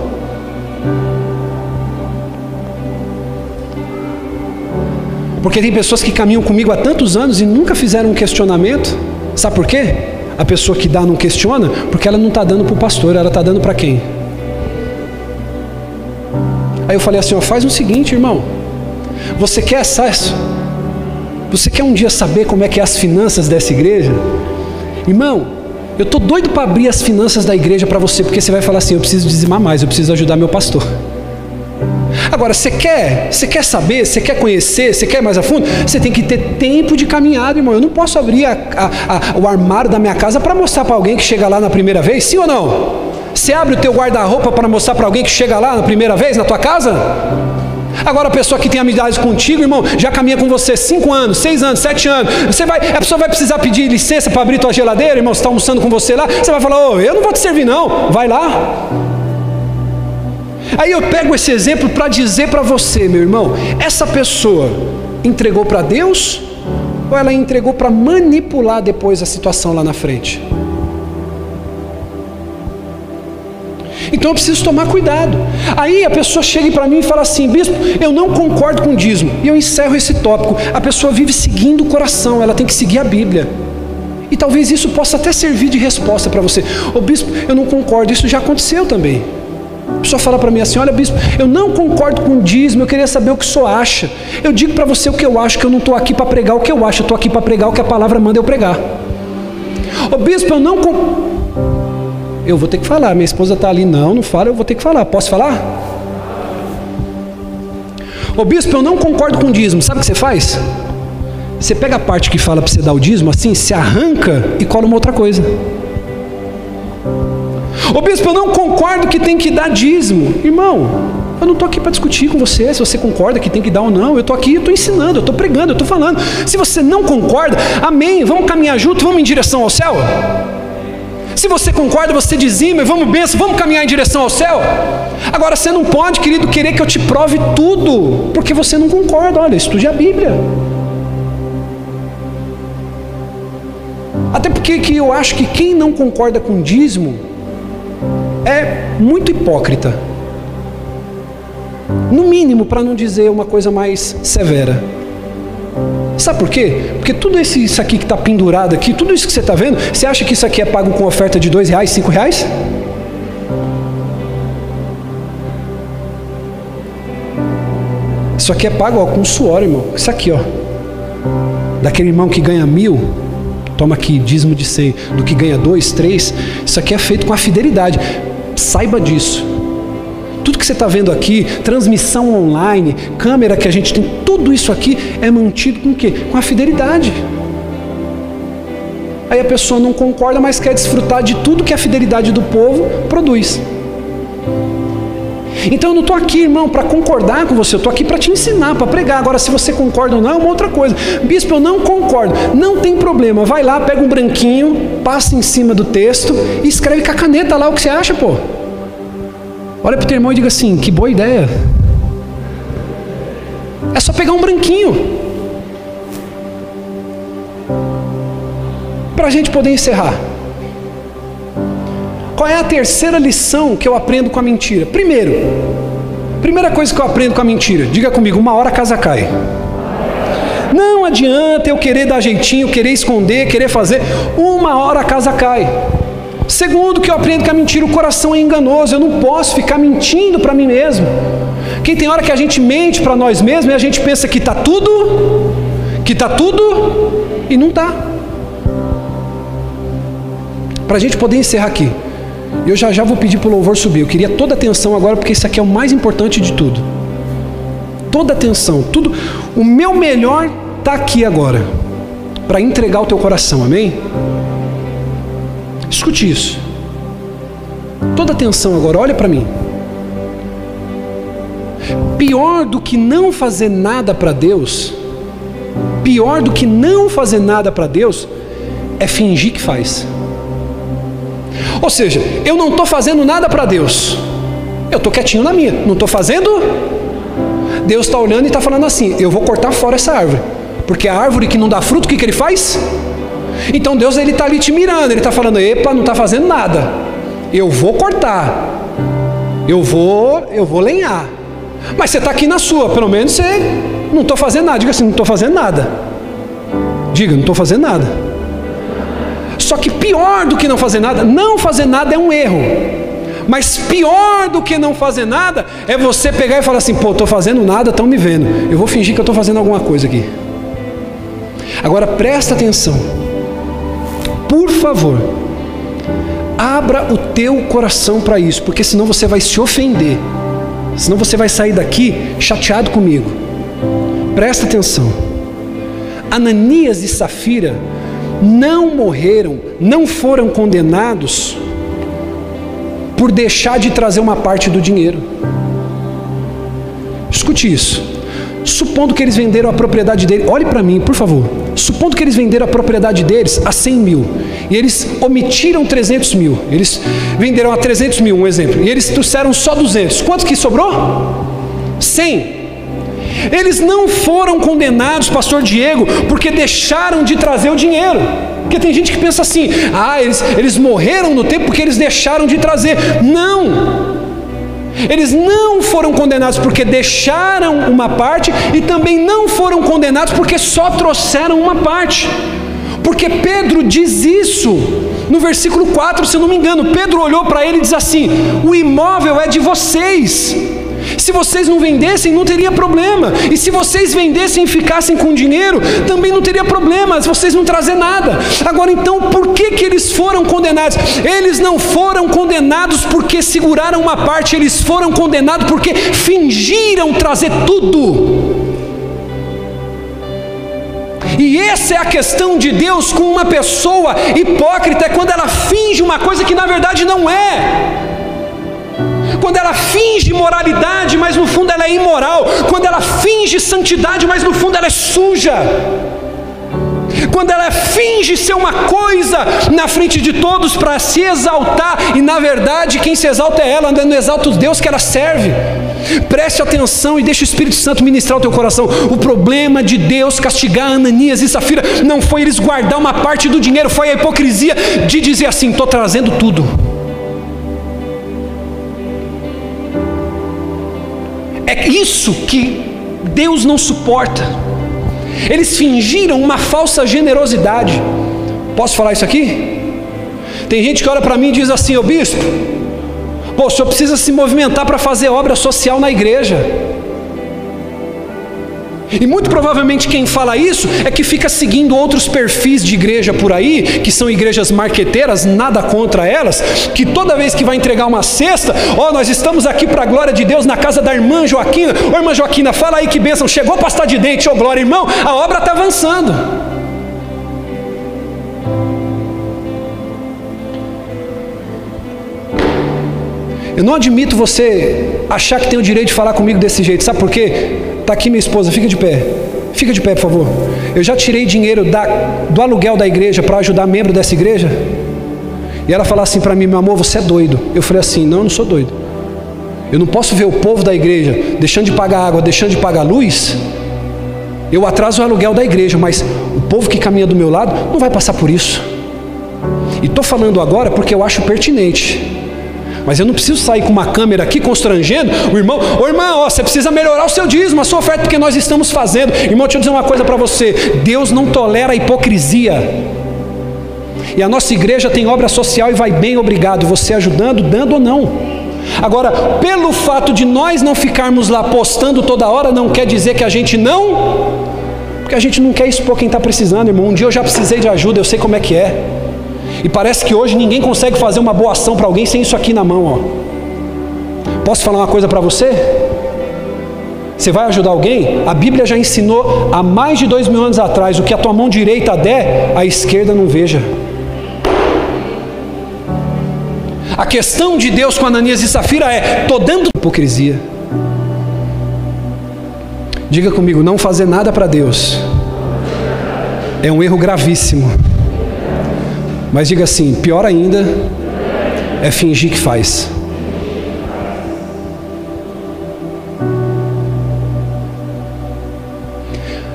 Porque tem pessoas que caminham comigo há tantos anos e nunca fizeram um questionamento. Sabe por quê? A pessoa que dá não questiona, porque ela não está dando para o pastor, ela está dando para quem? Aí eu falei assim: ó, faz o seguinte, irmão. Você quer acesso? Você quer um dia saber como é que é as finanças dessa igreja? Irmão, eu estou doido para abrir as finanças da igreja para você, porque você vai falar assim: eu preciso dizimar mais, eu preciso ajudar meu pastor. Agora, você quer, você quer saber, você quer conhecer, você quer mais a fundo? Você tem que ter tempo de caminhada, irmão. Eu não posso abrir a, a, a, o armário da minha casa para mostrar para alguém que chega lá na primeira vez, sim ou não? Você abre o teu guarda-roupa para mostrar para alguém que chega lá na primeira vez na tua casa? Agora a pessoa que tem amizade contigo, irmão, já caminha com você cinco anos, seis anos, sete anos. Você vai, a pessoa vai precisar pedir licença para abrir tua geladeira, irmão. Você está almoçando com você lá, você vai falar, oh, eu não vou te servir não. Vai lá. Aí eu pego esse exemplo para dizer para você, meu irmão, essa pessoa entregou para Deus ou ela entregou para manipular depois a situação lá na frente? Então eu preciso tomar cuidado. Aí a pessoa chega para mim e fala assim: Bispo, eu não concordo com o dízimo. E eu encerro esse tópico. A pessoa vive seguindo o coração, ela tem que seguir a Bíblia. E talvez isso possa até servir de resposta para você. Ô bispo, eu não concordo, isso já aconteceu também. Pessoa fala para mim assim: Olha, bispo, eu não concordo com o dízimo, eu queria saber o que o senhor acha. Eu digo para você o que eu acho, que eu não estou aqui para pregar o que eu acho, eu estou aqui para pregar o que a palavra manda eu pregar. Ô bispo, eu não. Eu vou ter que falar, minha esposa está ali, não, não fala, eu vou ter que falar. Posso falar? Ô bispo, eu não concordo com o dízimo, sabe o que você faz? Você pega a parte que fala para você dar o dízimo, assim, se arranca e cola uma outra coisa. Ô bispo, eu não concordo que tem que dar dízimo. Irmão, eu não estou aqui para discutir com você se você concorda que tem que dar ou não. Eu estou aqui, eu estou ensinando, eu estou pregando, eu estou falando. Se você não concorda, amém, vamos caminhar junto, vamos em direção ao céu. Se você concorda, você dizima, vamos benção, vamos caminhar em direção ao céu. Agora você não pode, querido, querer que eu te prove tudo, porque você não concorda. Olha, estude a Bíblia. Até porque que eu acho que quem não concorda com dízimo é muito hipócrita. No mínimo, para não dizer uma coisa mais severa. Sabe por quê? Porque tudo isso aqui que está pendurado aqui, tudo isso que você está vendo, você acha que isso aqui é pago com oferta de dois reais, cinco reais? Isso aqui é pago ó, com suor, irmão. Isso aqui, ó. Daquele irmão que ganha mil, toma aqui dízimo de cem. Do que ganha dois, três. Isso aqui é feito com a fidelidade. Saiba disso. Tudo que você está vendo aqui, transmissão online, câmera que a gente tem, tudo isso aqui é mantido com o quê? Com a fidelidade. Aí a pessoa não concorda, mas quer desfrutar de tudo que a fidelidade do povo produz. Então eu não estou aqui, irmão, para concordar com você, eu estou aqui para te ensinar, para pregar. Agora, se você concorda ou não, é uma outra coisa. Bispo, eu não concordo. Não tem problema, vai lá, pega um branquinho, passa em cima do texto e escreve com a caneta lá o que você acha, pô. Olha para o teu irmão e diga assim: que boa ideia. É só pegar um branquinho. Para a gente poder encerrar. Qual é a terceira lição que eu aprendo com a mentira? Primeiro, primeira coisa que eu aprendo com a mentira, diga comigo: uma hora a casa cai. Não adianta eu querer dar jeitinho, querer esconder, querer fazer, uma hora a casa cai. Segundo, que eu aprendo que a mentira, o coração é enganoso, eu não posso ficar mentindo para mim mesmo. Quem tem hora que a gente mente para nós mesmos e a gente pensa que está tudo, que está tudo e não está. Para a gente poder encerrar aqui, eu já já vou pedir para o louvor subir. Eu queria toda atenção agora, porque isso aqui é o mais importante de tudo. Toda atenção, tudo. O meu melhor está aqui agora, para entregar o teu coração, amém? Escute isso. Toda atenção agora, olha para mim. Pior do que não fazer nada para Deus, pior do que não fazer nada para Deus, é fingir que faz. Ou seja, eu não estou fazendo nada para Deus, eu estou quietinho na minha, não estou fazendo. Deus está olhando e está falando assim: eu vou cortar fora essa árvore, porque a árvore que não dá fruto, o que, que ele faz? Então Deus ele está ali te mirando, ele está falando: epa, não está fazendo nada, eu vou cortar, eu vou, eu vou lenhar. Mas você está aqui na sua, pelo menos você não estou fazendo nada. Diga assim: não estou fazendo nada. Diga, não estou fazendo nada. Pior do que não fazer nada, não fazer nada é um erro. Mas pior do que não fazer nada é você pegar e falar assim: pô, estou fazendo nada, estão me vendo. Eu vou fingir que estou fazendo alguma coisa aqui. Agora presta atenção. Por favor, abra o teu coração para isso, porque senão você vai se ofender. Senão você vai sair daqui chateado comigo. Presta atenção. Ananias e Safira não morreram, não foram condenados por deixar de trazer uma parte do dinheiro. Escute isso. Supondo que eles venderam a propriedade dele, olhe para mim, por favor. Supondo que eles venderam a propriedade deles a 100 mil e eles omitiram 300 mil, eles venderam a 300 mil, um exemplo, e eles trouxeram só 200. Quanto que sobrou? 100. Eles não foram condenados, pastor Diego, porque deixaram de trazer o dinheiro. Porque tem gente que pensa assim: ah, eles, eles morreram no tempo porque eles deixaram de trazer. Não! Eles não foram condenados porque deixaram uma parte e também não foram condenados porque só trouxeram uma parte. Porque Pedro diz isso no versículo 4, se eu não me engano. Pedro olhou para ele e diz assim: O imóvel é de vocês. Se vocês não vendessem, não teria problema. E se vocês vendessem e ficassem com dinheiro, também não teria problema. Vocês não trazem nada. Agora então, por que, que eles foram condenados? Eles não foram condenados porque seguraram uma parte, eles foram condenados porque fingiram trazer tudo. E essa é a questão de Deus com uma pessoa hipócrita, é quando ela finge uma coisa que na verdade não é quando ela finge moralidade, mas no fundo ela é imoral, quando ela finge santidade, mas no fundo ela é suja. Quando ela finge ser uma coisa na frente de todos para se exaltar, e na verdade quem se exalta é ela, não exalta os Deus que ela serve. Preste atenção e deixe o Espírito Santo ministrar o teu coração. O problema de Deus castigar Ananias e Safira não foi eles guardar uma parte do dinheiro, foi a hipocrisia de dizer assim: estou trazendo tudo. É isso que Deus não suporta. Eles fingiram uma falsa generosidade. Posso falar isso aqui? Tem gente que olha para mim e diz assim, ô bispo, pô, o senhor precisa se movimentar para fazer obra social na igreja. E muito provavelmente quem fala isso é que fica seguindo outros perfis de igreja por aí, que são igrejas marqueteiras, nada contra elas, que toda vez que vai entregar uma cesta, ó, oh, nós estamos aqui para a glória de Deus na casa da irmã Joaquina. Ô irmã Joaquina, fala aí que bênção, chegou pastar de dente, ô oh, glória, irmão, a obra está avançando. Eu não admito você achar que tem o direito de falar comigo desse jeito, sabe por quê? Está aqui minha esposa, fica de pé. Fica de pé, por favor. Eu já tirei dinheiro da, do aluguel da igreja para ajudar membro dessa igreja. E ela falou assim para mim, meu amor, você é doido. Eu falei assim, não, eu não sou doido. Eu não posso ver o povo da igreja deixando de pagar água, deixando de pagar luz. Eu atraso o aluguel da igreja, mas o povo que caminha do meu lado não vai passar por isso. E estou falando agora porque eu acho pertinente. Mas eu não preciso sair com uma câmera aqui constrangendo o irmão. Ô irmão, ó, você precisa melhorar o seu dízimo, a sua oferta, porque nós estamos fazendo. Irmão, deixa eu dizer uma coisa para você: Deus não tolera a hipocrisia. E a nossa igreja tem obra social e vai bem, obrigado. Você ajudando, dando ou não. Agora, pelo fato de nós não ficarmos lá postando toda hora, não quer dizer que a gente não. Porque a gente não quer expor quem está precisando, irmão. Um dia eu já precisei de ajuda, eu sei como é que é. E parece que hoje ninguém consegue fazer uma boa ação para alguém sem isso aqui na mão. Ó. Posso falar uma coisa para você? Você vai ajudar alguém? A Bíblia já ensinou há mais de dois mil anos atrás: o que a tua mão direita der, a esquerda não veja. A questão de Deus com Ananias e Safira é: estou dando hipocrisia. Diga comigo, não fazer nada para Deus é um erro gravíssimo. Mas diga assim: pior ainda é fingir que faz.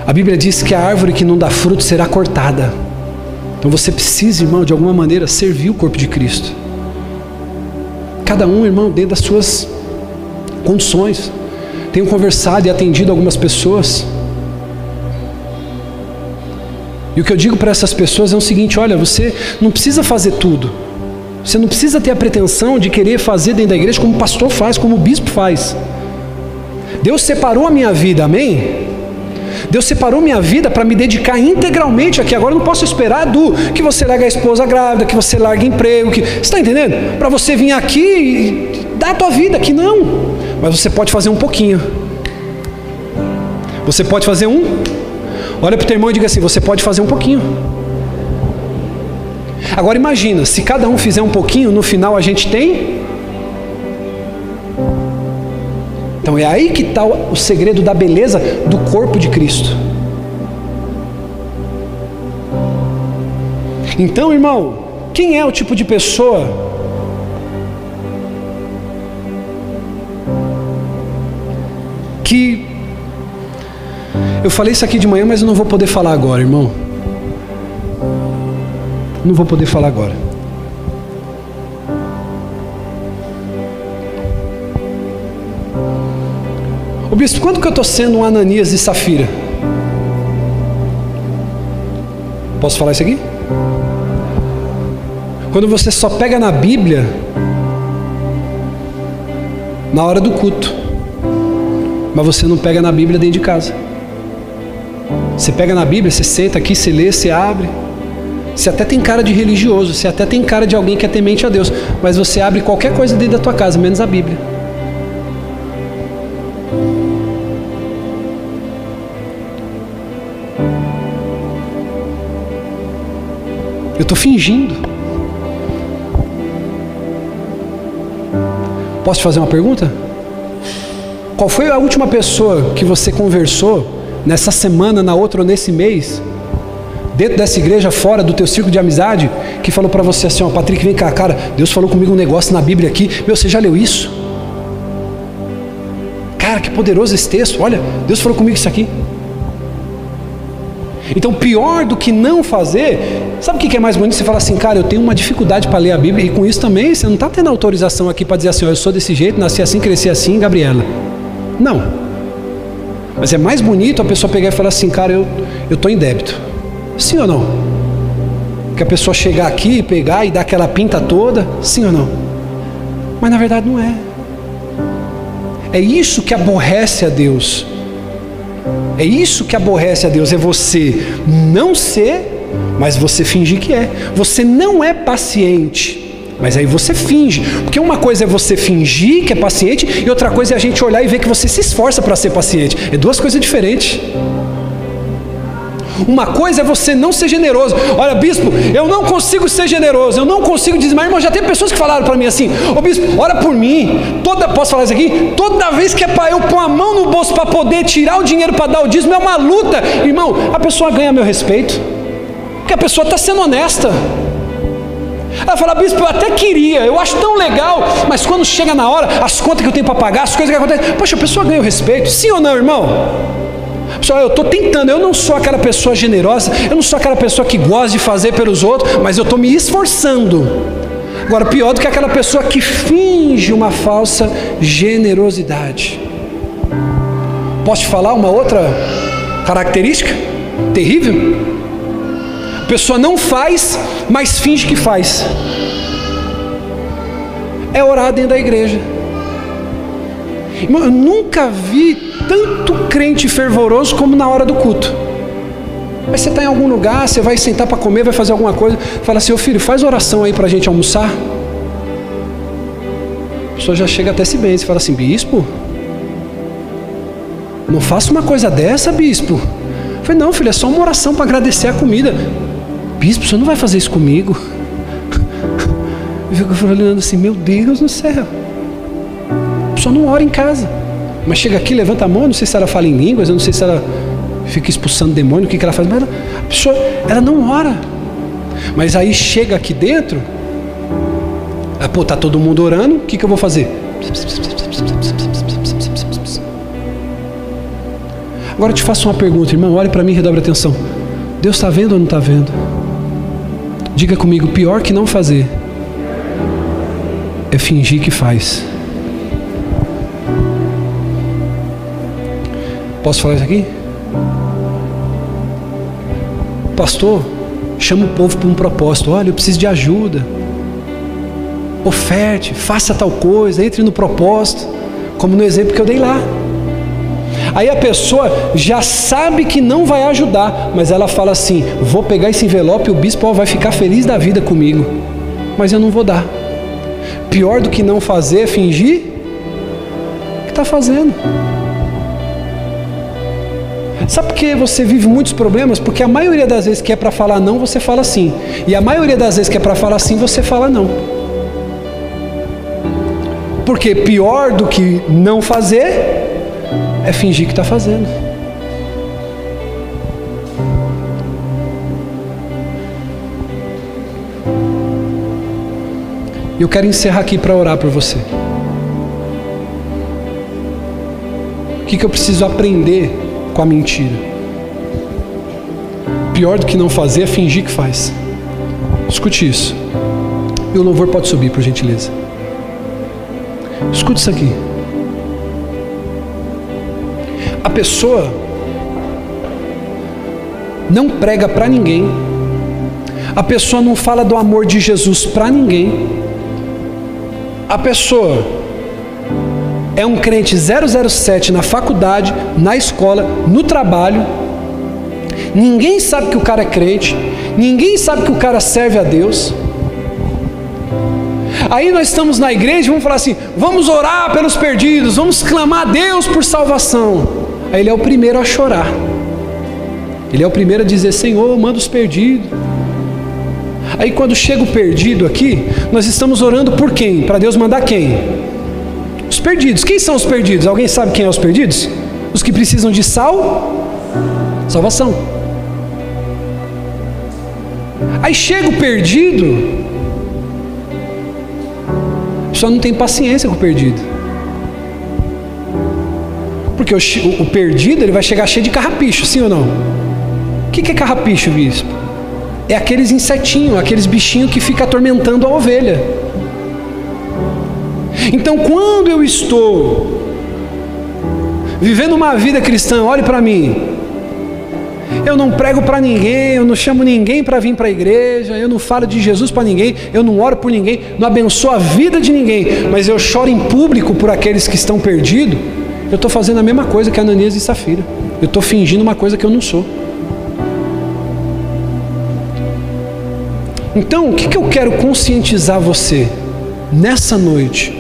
A Bíblia diz que a árvore que não dá fruto será cortada. Então você precisa, irmão, de alguma maneira servir o corpo de Cristo. Cada um, irmão, dentro das suas condições. Tenho conversado e atendido algumas pessoas e o que eu digo para essas pessoas é o seguinte: olha, você não precisa fazer tudo. Você não precisa ter a pretensão de querer fazer dentro da igreja como o pastor faz, como o bispo faz. Deus separou a minha vida, amém? Deus separou minha vida para me dedicar integralmente aqui. Agora eu não posso esperar do que você largue a esposa grávida, que você largue emprego, que está entendendo? Para você vir aqui e dar a tua vida aqui não. Mas você pode fazer um pouquinho. Você pode fazer um Olha para o teu irmão e diga assim: você pode fazer um pouquinho. Agora imagina, se cada um fizer um pouquinho, no final a gente tem. Então é aí que está o segredo da beleza do corpo de Cristo. Então, irmão, quem é o tipo de pessoa que eu falei isso aqui de manhã, mas eu não vou poder falar agora, irmão. Não vou poder falar agora. O bispo, quando que eu estou sendo um Ananias e Safira? Posso falar isso aqui? Quando você só pega na Bíblia na hora do culto, mas você não pega na Bíblia dentro de casa. Você pega na Bíblia, você senta aqui, você lê, você abre. Você até tem cara de religioso, você até tem cara de alguém que é temente a Deus, mas você abre qualquer coisa dentro da tua casa, menos a Bíblia. Eu estou fingindo. Posso te fazer uma pergunta? Qual foi a última pessoa que você conversou nessa semana, na outra ou nesse mês, dentro dessa igreja, fora do teu círculo de amizade, que falou para você assim: Ó, Patrick, vem cá, cara, Deus falou comigo um negócio na Bíblia aqui, meu, você já leu isso? cara, que poderoso esse texto. Olha, Deus falou comigo isso aqui. Então, pior do que não fazer, sabe o que é mais bonito? Você fala assim, cara, eu tenho uma dificuldade para ler a Bíblia, e com isso também você não está tendo autorização aqui para dizer assim, oh, eu sou desse jeito, nasci assim, cresci assim, Gabriela. Não. Mas é mais bonito a pessoa pegar e falar assim, cara, eu estou em débito. Sim ou não? Que a pessoa chegar aqui, pegar e dar aquela pinta toda, sim ou não? Mas na verdade não é. É isso que aborrece a Deus. É isso que aborrece a Deus, é você não ser, mas você fingir que é. Você não é paciente. Mas aí você finge, porque uma coisa é você fingir que é paciente e outra coisa é a gente olhar e ver que você se esforça para ser paciente. É duas coisas diferentes. Uma coisa é você não ser generoso. Olha, bispo, eu não consigo ser generoso, eu não consigo dizimar. Irmão, já tem pessoas que falaram para mim assim: Ô bispo, ora por mim. Toda, posso falar isso aqui? Toda vez que é para eu pôr a mão no bolso para poder tirar o dinheiro para dar o dízimo, é uma luta. Irmão, a pessoa ganha meu respeito, porque a pessoa está sendo honesta. Ela fala, bispo, eu até queria, eu acho tão legal, mas quando chega na hora, as contas que eu tenho para pagar, as coisas que acontecem, poxa, a pessoa ganha o respeito, sim ou não, irmão? Pessoal, eu estou tentando, eu não sou aquela pessoa generosa, eu não sou aquela pessoa que gosta de fazer pelos outros, mas eu estou me esforçando. Agora, pior do que aquela pessoa que finge uma falsa generosidade. Posso te falar uma outra característica terrível? A pessoa não faz, mas finge que faz. É orar dentro da igreja. Irmão, eu nunca vi tanto crente fervoroso como na hora do culto. Mas você está em algum lugar, você vai sentar para comer, vai fazer alguma coisa, fala assim, ô filho, faz oração aí para a gente almoçar. A pessoa já chega até se bem, você fala assim, bispo, não faça uma coisa dessa, bispo. Eu falei, não, filho, é só uma oração para agradecer a comida. Bispo, você não vai fazer isso comigo? Eu fico falando assim, meu Deus do céu. Pessoa não ora em casa. Mas chega aqui, levanta a mão, não sei se ela fala em línguas, eu não sei se ela fica expulsando demônio, o que, que ela faz, mas ela, a pessoa, ela não ora. Mas aí chega aqui dentro, ah, pô, tá todo mundo orando, o que, que eu vou fazer? Agora eu te faço uma pergunta, irmão, olhe para mim e redobre atenção. Deus está vendo ou não está vendo? Diga comigo, pior que não fazer é fingir que faz. Posso falar isso aqui? Pastor, chama o povo para um propósito. Olha, eu preciso de ajuda. Oferte, faça tal coisa, entre no propósito, como no exemplo que eu dei lá. Aí a pessoa já sabe que não vai ajudar, mas ela fala assim: vou pegar esse envelope e o bispo vai ficar feliz da vida comigo, mas eu não vou dar. Pior do que não fazer é fingir que está fazendo. Sabe por que você vive muitos problemas? Porque a maioria das vezes que é para falar não, você fala sim. E a maioria das vezes que é para falar sim, você fala não. Porque pior do que não fazer é fingir que está fazendo. Eu quero encerrar aqui para orar por você. O que, que eu preciso aprender com a mentira. Pior do que não fazer é fingir que faz. Escute isso. E o louvor pode subir, por gentileza. Escute isso aqui. A pessoa não prega para ninguém. A pessoa não fala do amor de Jesus para ninguém. A pessoa é um crente 007 na faculdade, na escola, no trabalho. Ninguém sabe que o cara é crente, ninguém sabe que o cara serve a Deus. Aí nós estamos na igreja e vamos falar assim: vamos orar pelos perdidos, vamos clamar a Deus por salvação. Aí ele é o primeiro a chorar. Ele é o primeiro a dizer: Senhor, manda os perdidos. Aí quando chega o perdido aqui, nós estamos orando por quem? Para Deus mandar quem? Os perdidos. Quem são os perdidos? Alguém sabe quem é os perdidos? Os que precisam de sal, salvação. Aí chega o perdido, só não tem paciência com o perdido. Porque o, o, perdido ele vai chegar cheio de carrapicho, sim ou não? O que, que é carrapicho, bispo? É aqueles insetinhos, aqueles bichinhos que ficam atormentando a ovelha. Então, quando eu estou vivendo uma vida cristã, olhe para mim, eu não prego para ninguém, eu não chamo ninguém para vir para a igreja, eu não falo de Jesus para ninguém, eu não oro por ninguém, não abençoo a vida de ninguém, mas eu choro em público por aqueles que estão perdidos. Eu estou fazendo a mesma coisa que Ananias e Safira. Eu estou fingindo uma coisa que eu não sou. Então, o que, que eu quero conscientizar você nessa noite?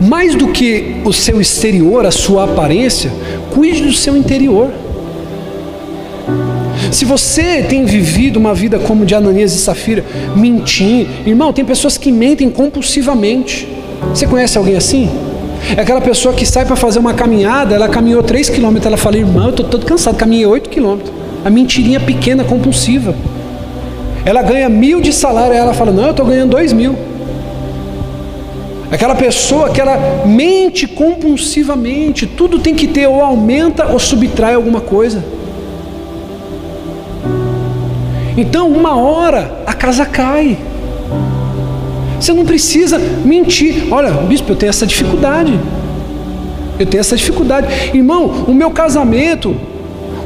Mais do que o seu exterior, a sua aparência, cuide do seu interior. Se você tem vivido uma vida como de Ananias e Safira, mentindo, irmão, tem pessoas que mentem compulsivamente. Você conhece alguém assim? É aquela pessoa que sai para fazer uma caminhada, ela caminhou 3 quilômetros, ela fala, irmão, eu estou todo cansado, caminhei 8 quilômetros. A mentirinha pequena, compulsiva. Ela ganha mil de salário, ela fala, não, eu estou ganhando dois mil. Aquela pessoa que ela mente compulsivamente, tudo tem que ter ou aumenta ou subtrai alguma coisa. Então, uma hora a casa cai. Você não precisa mentir. Olha, bispo, eu tenho essa dificuldade. Eu tenho essa dificuldade. Irmão, o meu casamento,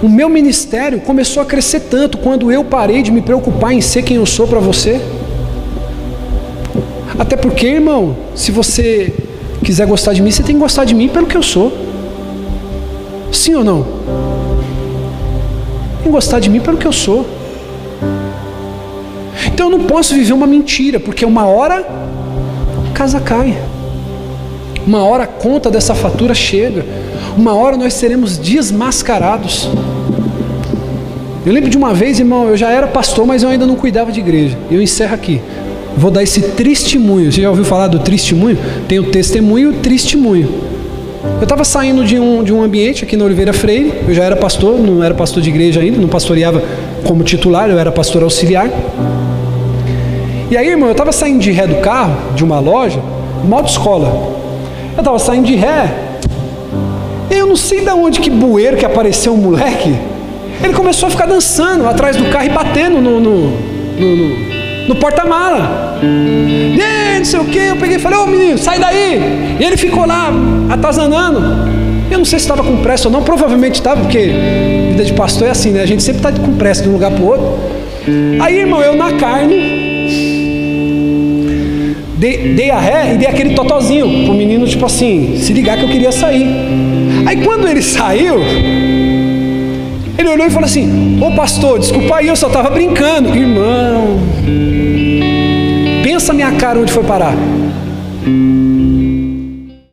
o meu ministério começou a crescer tanto quando eu parei de me preocupar em ser quem eu sou para você. Até porque, irmão, se você quiser gostar de mim, você tem que gostar de mim pelo que eu sou. Sim ou não? Tem que gostar de mim pelo que eu sou. Então eu não posso viver uma mentira, porque uma hora a casa cai. Uma hora a conta dessa fatura chega. Uma hora nós seremos desmascarados. Eu lembro de uma vez, irmão, eu já era pastor, mas eu ainda não cuidava de igreja. Eu encerro aqui. Vou dar esse testemunho. Você já ouviu falar do testemunho? Tem o testemunho e o testemunho. Eu estava saindo de um, de um ambiente aqui na Oliveira Freire. Eu já era pastor, não era pastor de igreja ainda, não pastoreava como titular, eu era pastor auxiliar. E aí, irmão, eu estava saindo de ré do carro, de uma loja, uma autoescola. Eu estava saindo de ré. Eu não sei de onde que bueiro que apareceu um moleque. Ele começou a ficar dançando atrás do carro e batendo no, no, no, no, no porta-mala. E não sei o que. Eu peguei e falei, ô menino, sai daí. E ele ficou lá, atazanando. Eu não sei se estava com pressa ou não, provavelmente estava, porque vida de pastor é assim, né? A gente sempre está com pressa de um lugar para o outro. Aí, irmão, eu na carne, dei, dei a ré e dei aquele totozinho pro menino, tipo assim, se ligar que eu queria sair. Aí quando ele saiu, ele olhou e falou assim: Ô pastor, desculpa aí, eu só estava brincando. Irmão, pensa minha cara onde foi parar.